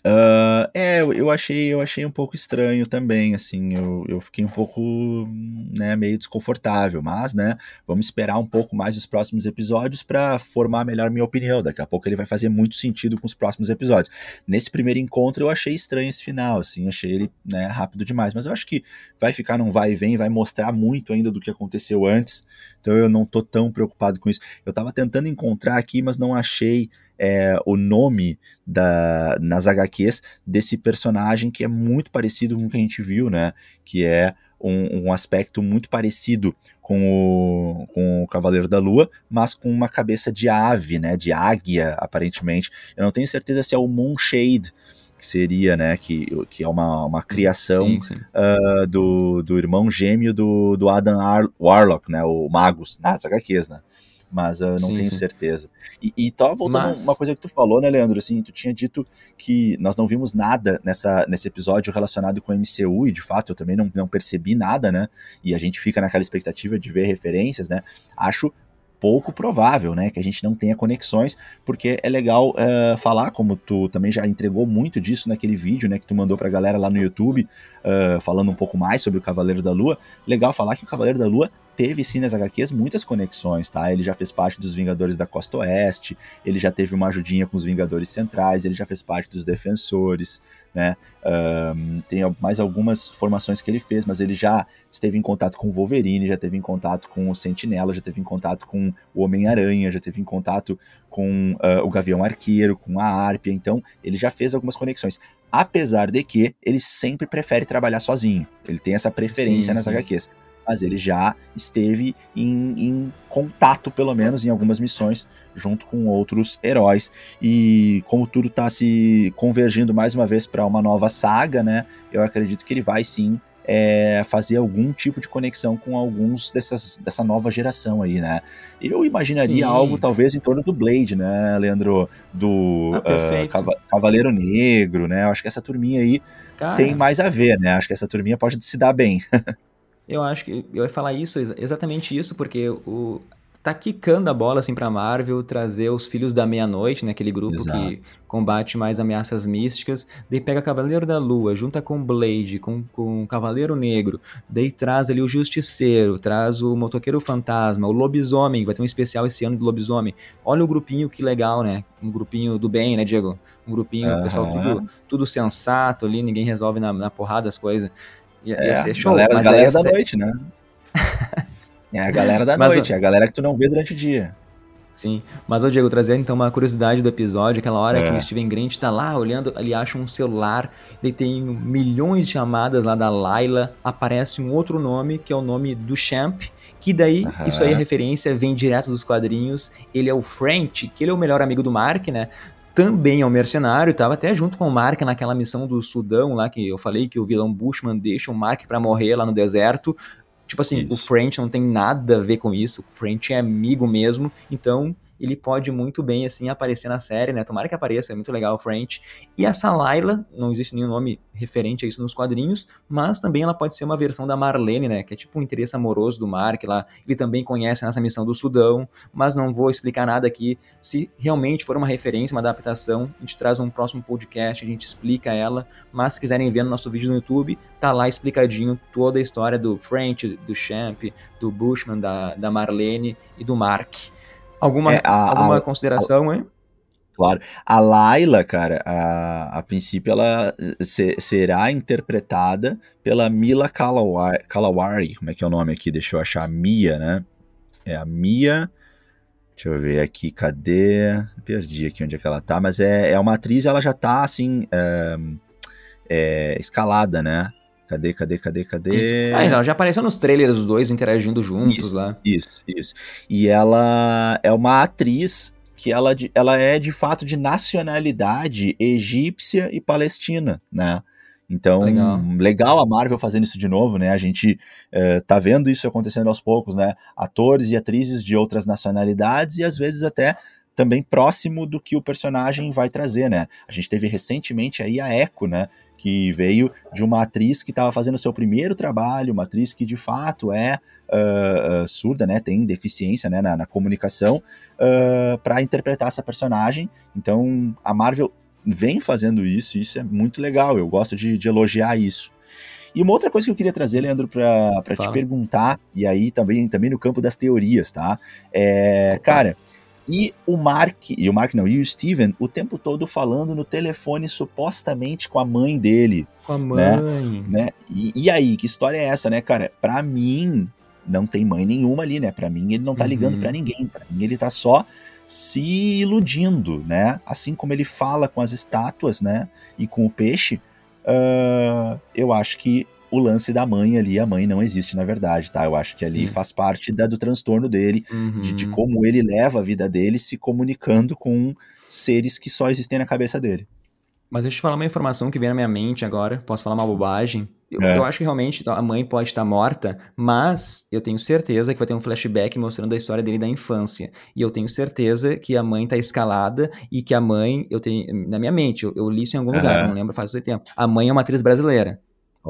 Uh, é, eu achei, eu achei um pouco estranho também, assim, eu, eu fiquei um pouco, né, meio desconfortável, mas, né, vamos esperar um pouco mais os próximos episódios para formar melhor minha opinião, daqui a pouco ele vai fazer muito sentido com os próximos episódios. Nesse primeiro encontro eu achei estranho esse final, assim, achei ele, né, rápido demais, mas eu acho que vai ficar num vai e vem, vai mostrar muito ainda do que aconteceu antes, então eu não tô tão preocupado com isso. Eu tava tentando encontrar aqui, mas não achei é, o nome da, nas HQs desse personagem que é muito parecido com o que a gente viu, né? Que é um, um, aspecto muito parecido com o, com o Cavaleiro da Lua, mas com uma cabeça de ave, né? De águia, aparentemente. Eu não tenho certeza se é o Moonshade, que seria, né? Que, que é uma, uma criação sim, sim. Uh, do, do irmão gêmeo do, do Adam Ar Warlock, né? O Magus, nas HQs, né? Mas eu não sim, tenho sim. certeza. E, e tava voltando mas... uma coisa que tu falou, né, Leandro? Assim, tu tinha dito que nós não vimos nada nessa, nesse episódio relacionado com o MCU, e de fato eu também não, não percebi nada, né? E a gente fica naquela expectativa de ver referências, né? Acho pouco provável, né, que a gente não tenha conexões, porque é legal uh, falar, como tu também já entregou muito disso naquele vídeo, né, que tu mandou pra galera lá no YouTube, uh, falando um pouco mais sobre o Cavaleiro da Lua, legal falar que o Cavaleiro da Lua teve sim nas HQs muitas conexões, tá? Ele já fez parte dos Vingadores da Costa Oeste, ele já teve uma ajudinha com os Vingadores Centrais, ele já fez parte dos Defensores, né? Um, tem mais algumas formações que ele fez, mas ele já esteve em contato com o Wolverine, já teve em contato com o Sentinela, já teve em contato com o Homem-Aranha, já teve em contato com uh, o Gavião Arqueiro, com a Árpia, então ele já fez algumas conexões. Apesar de que ele sempre prefere trabalhar sozinho, ele tem essa preferência sim, nas sim. HQs mas ele já esteve em, em, contato, pelo menos, em algumas missões, junto com outros heróis. E como tudo está se convergindo mais uma vez para uma nova saga, né? Eu acredito que ele vai sim é, fazer algum tipo de conexão com alguns dessas, dessa nova geração aí, né? Eu imaginaria Sim. algo talvez em torno do Blade, né, Leandro? Do ah, uh, Cavaleiro Negro, né? Eu acho que essa turminha aí Cara. tem mais a ver, né? Acho que essa turminha pode se dar bem. Eu acho que eu ia falar isso, exatamente isso, porque o, tá quicando a bola assim pra Marvel trazer os Filhos da Meia-Noite, né? Aquele grupo Exato. que combate mais ameaças místicas. Daí pega Cavaleiro da Lua, junta com Blade, com, com Cavaleiro Negro. Daí traz ali o Justiceiro, traz o Motoqueiro Fantasma, o Lobisomem, vai ter um especial esse ano do Lobisomem. Olha o grupinho, que legal, né? Um grupinho do bem, né, Diego? Um grupinho, uhum. pessoal tudo, tudo sensato ali, ninguém resolve na, na porrada as coisas. Ia, é, ia ser show. Galera, galera da noite, né? é a galera da mas, noite, é a galera que tu não vê durante o dia. Sim, mas ô Diego, trazendo então uma curiosidade do episódio, aquela hora é. que o Steven Grant tá lá olhando, ele acha um celular, daí tem milhões de chamadas lá da Layla, aparece um outro nome, que é o nome do Champ, que daí, uhum. isso aí, a referência vem direto dos quadrinhos, ele é o French, que ele é o melhor amigo do Mark, né, também é um mercenário, estava até junto com o Mark naquela missão do Sudão lá, que eu falei que o vilão Bushman deixa o Mark para morrer lá no deserto. Tipo assim, isso. o French não tem nada a ver com isso, o French é amigo mesmo, então ele pode muito bem, assim, aparecer na série, né? Tomara que apareça, é muito legal o French. E essa Layla, não existe nenhum nome referente a isso nos quadrinhos, mas também ela pode ser uma versão da Marlene, né? Que é tipo um interesse amoroso do Mark lá. Ele também conhece nessa missão do Sudão, mas não vou explicar nada aqui. Se realmente for uma referência, uma adaptação, a gente traz um próximo podcast, a gente explica ela. Mas se quiserem ver no nosso vídeo no YouTube, tá lá explicadinho toda a história do French, do Champ, do Bushman, da, da Marlene e do Mark. Alguma, é, a, alguma a, consideração, hein? Claro. A Laila, cara, a, a princípio ela se, será interpretada pela Mila Kalawari, Kalawari, como é que é o nome aqui? Deixa eu achar. Mia, né? É a Mia. Deixa eu ver aqui, cadê? Perdi aqui onde é que ela tá, mas é, é uma atriz, ela já tá assim. É, é, escalada, né? Cadê, cadê, cadê, cadê? Ah, ela já apareceu nos trailers os dois interagindo juntos isso, lá. Isso, isso. E ela é uma atriz que ela, ela é de fato de nacionalidade egípcia e palestina, né? Então, legal. legal. a Marvel fazendo isso de novo, né? A gente é, tá vendo isso acontecendo aos poucos, né? Atores e atrizes de outras nacionalidades e às vezes até também próximo do que o personagem vai trazer, né? A gente teve recentemente aí a Echo, né? que veio de uma atriz que estava fazendo seu primeiro trabalho, uma atriz que de fato é uh, uh, surda, né, tem deficiência né, na, na comunicação, uh, para interpretar essa personagem. Então a Marvel vem fazendo isso, e isso é muito legal, eu gosto de, de elogiar isso. E uma outra coisa que eu queria trazer, Leandro, para te perguntar, e aí também, também no campo das teorias, tá? É, cara, e o Mark, e o Mark não, e o Steven, o tempo todo falando no telefone supostamente com a mãe dele. Com a né? mãe. Né? né? E, e, aí, que história é essa, né, cara? Pra mim, não tem mãe nenhuma ali, né? Pra mim, ele não tá ligando uhum. para ninguém. Pra mim, ele tá só se iludindo, né? Assim como ele fala com as estátuas, né? E com o peixe, uh, eu acho que o lance da mãe ali, a mãe não existe na verdade, tá? Eu acho que ali Sim. faz parte da, do transtorno dele, uhum. de, de, uhum. como ele leva a vida dele se comunicando com seres que só existem na cabeça dele. Mas deixa eu te falar uma informação que vem na minha mente agora, posso falar uma bobagem. Eu, é. eu acho que realmente a mãe pode estar morta, mas eu tenho certeza que vai ter um flashback mostrando a história dele da infância. E eu tenho certeza que a mãe está escalada e que a mãe, eu tenho na minha mente, eu, eu li isso em algum lugar, não lembro faz muito tempo. A mãe é uma atriz brasileira.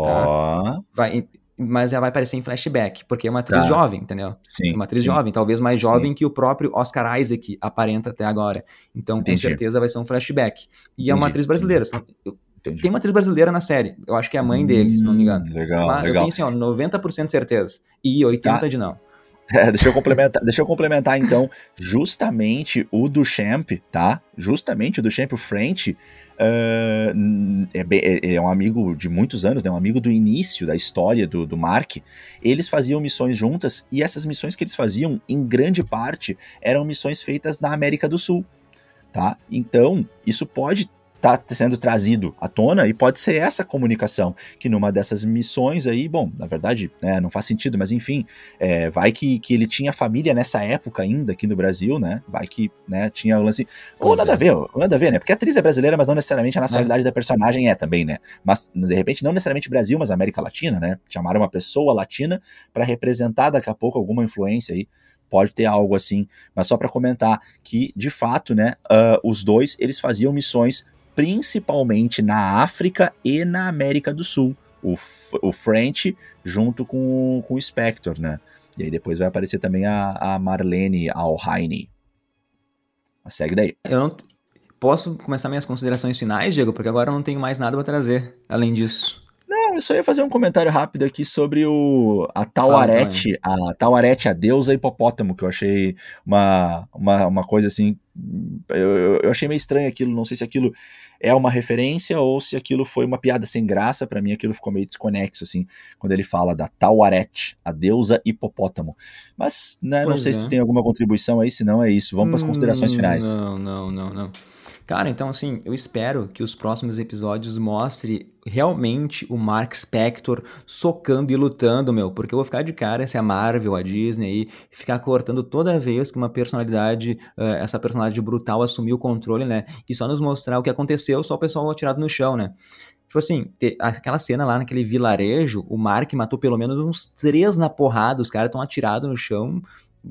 Tá? Vai, mas ela vai aparecer em flashback, porque é uma atriz tá. jovem, entendeu? Sim. É uma atriz sim. jovem, talvez mais jovem sim. que o próprio Oscar Isaac aparenta até agora. Então, Entendi. com certeza vai ser um flashback. E Entendi. é uma atriz brasileira. Entendi. Tem uma atriz brasileira na série. Eu acho que é a mãe dele, se não me engano. Hum, legal, Mas legal. Eu tenho assim, ó, 90% de certeza. E 80% tá. de não. É, deixa eu complementar, deixa eu complementar então, justamente o do Champ, tá? Justamente o do Champ, o French, uh, é, é, é, um amigo de muitos anos, né? Um amigo do início da história do, do Mark. Eles faziam missões juntas e essas missões que eles faziam, em grande parte, eram missões feitas na América do Sul, tá? Então, isso pode tá sendo trazido à tona e pode ser essa comunicação que numa dessas missões aí, bom, na verdade, né, não faz sentido, mas enfim, é, vai que, que ele tinha família nessa época ainda aqui no Brasil, né, vai que, né, tinha o lance, ou nada é. a ver, ou nada a ver, né, porque a atriz é brasileira, mas não necessariamente a nacionalidade é. da personagem é também, né, mas de repente não necessariamente Brasil, mas América Latina, né, chamaram uma pessoa latina para representar daqui a pouco alguma influência aí pode ter algo assim, mas só para comentar que de fato, né, uh, os dois eles faziam missões principalmente na África e na América do Sul. O, o French junto com, com o Spector, né? E aí depois vai aparecer também a, a Marlene Alhaine. Mas segue daí. Eu não posso começar minhas considerações finais, Diego, porque agora eu não tenho mais nada para trazer além disso. Não, eu só ia fazer um comentário rápido aqui sobre o a Tauarete, a Tauarete, a deusa hipopótamo, que eu achei uma, uma, uma coisa assim. Eu, eu achei meio estranho aquilo, não sei se aquilo é uma referência ou se aquilo foi uma piada sem graça. Para mim, aquilo ficou meio desconexo, assim, quando ele fala da Tauaret, a deusa hipopótamo. Mas, né, não sei é. se tu tem alguma contribuição aí, se não é isso. Vamos para as considerações hum, finais. Não, não, não, não. Cara, então assim, eu espero que os próximos episódios mostre realmente o Mark Spector socando e lutando, meu, porque eu vou ficar de cara se a Marvel, a Disney aí, ficar cortando toda vez que uma personalidade, uh, essa personalidade brutal assumiu o controle, né, e só nos mostrar o que aconteceu, só o pessoal atirado no chão, né. Tipo assim, aquela cena lá naquele vilarejo, o Mark matou pelo menos uns três na porrada, os caras estão atirados no chão,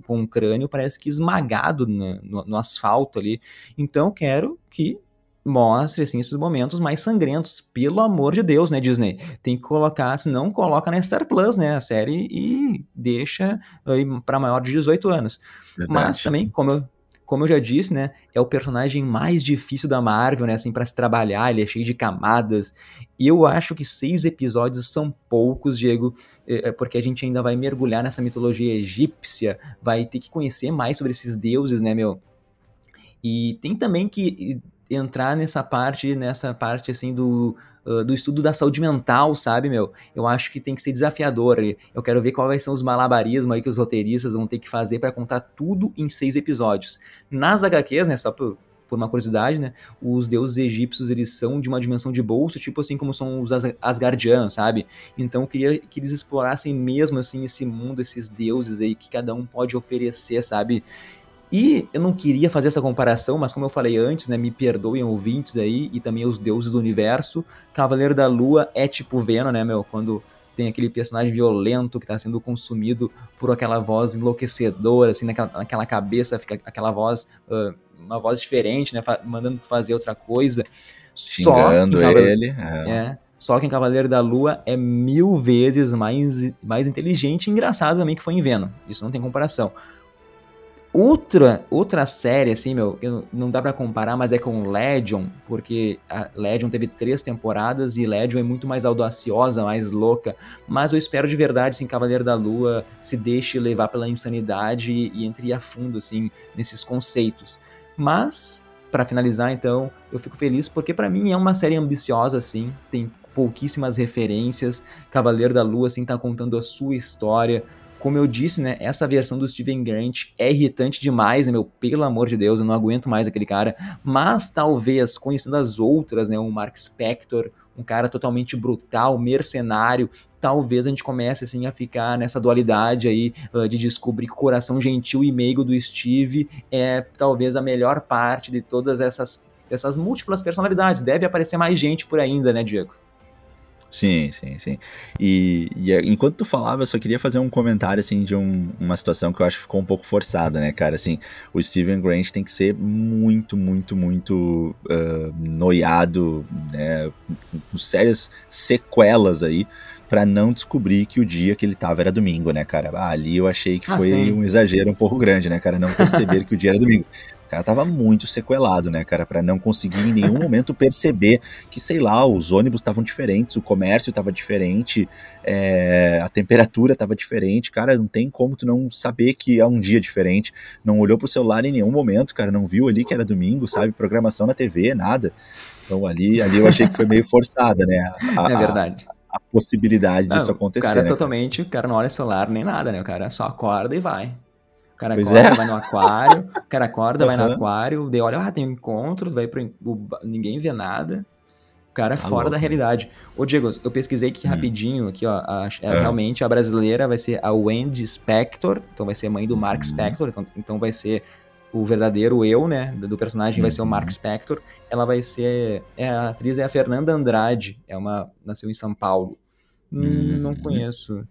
com o crânio parece que esmagado no, no, no asfalto ali. Então quero que mostre assim, esses momentos mais sangrentos. Pelo amor de Deus, né, Disney? Tem que colocar, se não coloca na Star Plus, né, a série e deixa para maior de 18 anos. Verdade. Mas também, como eu, como eu já disse, né, é o personagem mais difícil da Marvel, né, assim, para se trabalhar, ele é cheio de camadas. E eu acho que seis episódios são poucos, Diego, é, é, porque a gente ainda vai mergulhar nessa mitologia egípcia, vai ter que conhecer mais sobre esses deuses, né, meu? E tem também que entrar nessa parte, nessa parte assim do, uh, do estudo da saúde mental, sabe, meu? Eu acho que tem que ser desafiador. Eu quero ver quais são os malabarismos aí que os roteiristas vão ter que fazer para contar tudo em seis episódios. Nas HQs, né, só por, por uma curiosidade, né? Os deuses egípcios, eles são de uma dimensão de bolso, tipo assim como são os Asgardianos, sabe? Então eu queria que eles explorassem mesmo assim esse mundo, esses deuses aí que cada um pode oferecer, sabe? E eu não queria fazer essa comparação, mas como eu falei antes, né, me perdoem ouvintes aí e também os deuses do universo, Cavaleiro da Lua é tipo Venom, né, meu, quando tem aquele personagem violento que está sendo consumido por aquela voz enlouquecedora, assim, naquela, naquela cabeça fica aquela voz, uh, uma voz diferente, né, mandando fazer outra coisa. Xingando só ele. É. é. Só que em Cavaleiro da Lua é mil vezes mais, mais inteligente e engraçado também que foi em Venom. Isso não tem comparação. Outra, outra série, assim, meu, não dá para comparar, mas é com Legion, porque a Legion teve três temporadas e Legion é muito mais audaciosa, mais louca. Mas eu espero de verdade, assim, Cavaleiro da Lua se deixe levar pela insanidade e, entre a fundo, assim, nesses conceitos. Mas, para finalizar, então, eu fico feliz porque para mim é uma série ambiciosa, assim, tem pouquíssimas referências. Cavaleiro da Lua, assim, tá contando a sua história como eu disse, né, essa versão do Steven Grant é irritante demais, né, meu, pelo amor de Deus, eu não aguento mais aquele cara, mas talvez, conhecendo as outras, né, o Mark Spector, um cara totalmente brutal, mercenário, talvez a gente comece, assim, a ficar nessa dualidade aí, uh, de descobrir que o coração gentil e meigo do Steve é talvez a melhor parte de todas essas, essas múltiplas personalidades, deve aparecer mais gente por ainda, né, Diego? Sim, sim, sim. E, e, é, enquanto tu falava, eu só queria fazer um comentário, assim, de um, uma situação que eu acho que ficou um pouco forçada, né, cara? Assim, o Steven Grant tem que ser muito, muito, muito uh, noiado, né, com sérias sequelas aí, para não descobrir que o dia que ele tava era domingo, né, cara? Ah, ali eu achei que ah, foi sim. um exagero um pouco grande, né, cara? Não perceber que o dia era domingo. O cara tava muito sequelado, né, cara, para não conseguir em nenhum momento perceber que, sei lá, os ônibus estavam diferentes, o comércio estava diferente, é, a temperatura estava diferente, cara, não tem como tu não saber que é um dia diferente. Não olhou pro celular em nenhum momento, cara, não viu ali que era domingo, sabe, programação na TV, nada. Então ali, ali eu achei que foi meio forçada, né? A, é verdade. A, a possibilidade disso acontecer. O cara né, totalmente, cara? o cara não olha celular nem nada, né? O cara só acorda e vai. O cara pois acorda, é. vai no aquário, o cara acorda, uhum. vai no aquário, daí olha, ah, tem um encontro, vai pro. ninguém vê nada. O cara é tá fora louco, da realidade. Ô, Diego, eu pesquisei aqui hum. rapidinho, aqui, ó. A, é, é. Realmente a brasileira vai ser a Wendy Spector, então vai ser mãe do Mark hum. Spector, então, então vai ser o verdadeiro eu, né, do personagem vai ser o Mark uhum. Spector. Ela vai ser é, a atriz é a Fernanda Andrade, é uma nasceu em São Paulo. Hum, uhum. Não conheço.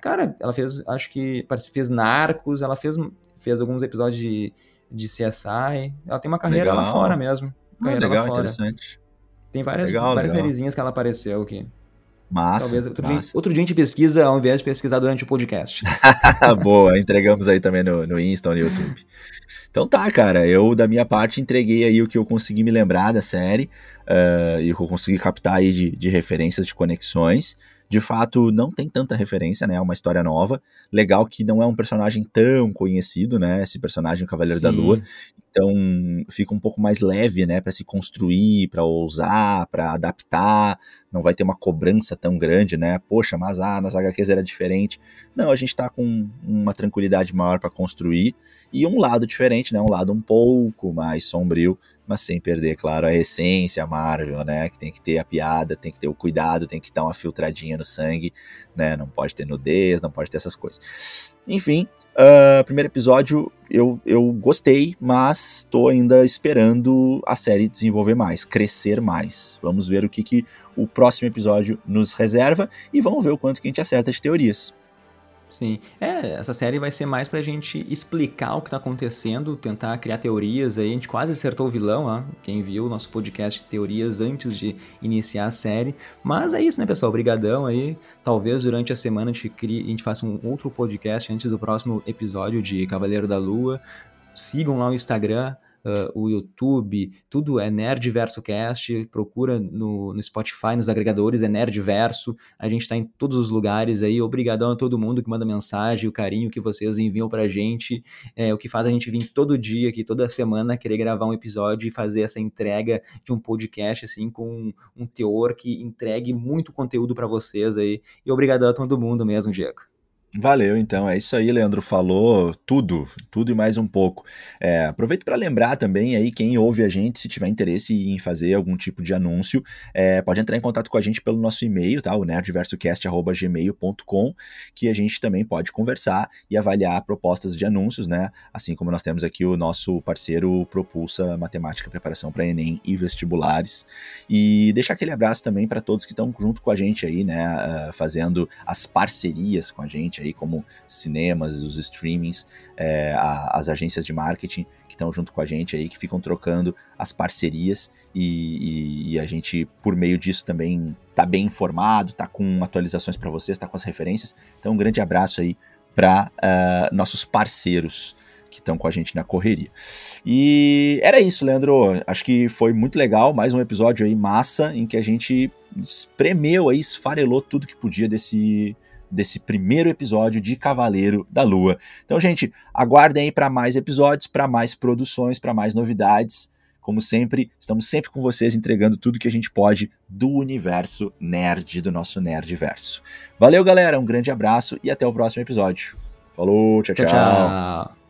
Cara, ela fez, acho que fez Narcos, ela fez, fez alguns episódios de, de CSI. Ela tem uma carreira legal. lá fora mesmo. Ah, carreira legal, interessante. Tem várias, legal, várias sériezinhas que ela apareceu aqui. Massa. Talvez outro, massa. Dia, outro dia a gente pesquisa ao invés de pesquisar durante o podcast. Boa, entregamos aí também no, no Insta, no YouTube. Então tá, cara, eu da minha parte entreguei aí o que eu consegui me lembrar da série uh, e eu consegui captar aí de, de referências, de conexões de fato não tem tanta referência, né? É uma história nova. Legal que não é um personagem tão conhecido, né? Esse personagem Cavaleiro Sim. da Lua. Então fica um pouco mais leve, né? Para se construir, para ousar, para adaptar. Não vai ter uma cobrança tão grande, né? Poxa, mas ah, nas HQs era diferente. Não, a gente tá com uma tranquilidade maior para construir e um lado diferente, né? Um lado um pouco mais sombrio mas sem perder, claro, a essência Marvel, né? Que tem que ter a piada, tem que ter o cuidado, tem que dar uma filtradinha no sangue, né? Não pode ter nudez, não pode ter essas coisas. Enfim, uh, primeiro episódio eu, eu gostei, mas estou ainda esperando a série desenvolver mais, crescer mais. Vamos ver o que, que o próximo episódio nos reserva e vamos ver o quanto que a gente acerta de teorias. Sim. É, essa série vai ser mais pra gente explicar o que tá acontecendo, tentar criar teorias aí. A gente quase acertou o vilão, ó. Quem viu o nosso podcast teorias antes de iniciar a série. Mas é isso, né, pessoal? Obrigadão aí. Talvez durante a semana a gente, crie, a gente faça um outro podcast antes do próximo episódio de Cavaleiro da Lua. Sigam lá o Instagram, uh, o YouTube, tudo é Nerdverso Cast, procura no, no Spotify, nos agregadores, é Nerdverso, a gente está em todos os lugares aí, obrigadão a todo mundo que manda mensagem, o carinho que vocês enviam pra gente, é o que faz a gente vir todo dia aqui, toda semana, querer gravar um episódio e fazer essa entrega de um podcast, assim, com um teor que entregue muito conteúdo para vocês aí, e obrigadão a todo mundo mesmo, Diego. Valeu, então. É isso aí, Leandro falou tudo, tudo e mais um pouco. É, aproveito para lembrar também aí quem ouve a gente, se tiver interesse em fazer algum tipo de anúncio, é, pode entrar em contato com a gente pelo nosso e-mail, tá? O nerdversocast@gmail.com, que a gente também pode conversar e avaliar propostas de anúncios, né? Assim como nós temos aqui o nosso parceiro Propulsa Matemática Preparação para ENEM e vestibulares. E deixar aquele abraço também para todos que estão junto com a gente aí, né, ah, fazendo as parcerias com a gente aí, como cinemas, os streamings, é, a, as agências de marketing que estão junto com a gente aí, que ficam trocando as parcerias e, e, e a gente, por meio disso, também tá bem informado, tá com atualizações para vocês, tá com as referências. Então, um grande abraço aí para uh, ah, nossos parceiros que estão com a gente na correria. E era isso, Leandro. Acho que foi muito legal, mais um episódio aí massa em que a gente espremeu aí, esfarelou tudo que podia desse desse primeiro episódio de Cavaleiro da Lua. Então, gente, aguardem aí para mais episódios, para mais produções, para mais novidades. Como sempre, estamos sempre com vocês entregando tudo que a gente pode do universo nerd, do nosso Nerdverso. Valeu, galera, um grande abraço e até o próximo episódio. Falou, tchau, tchau. tchau, tchau.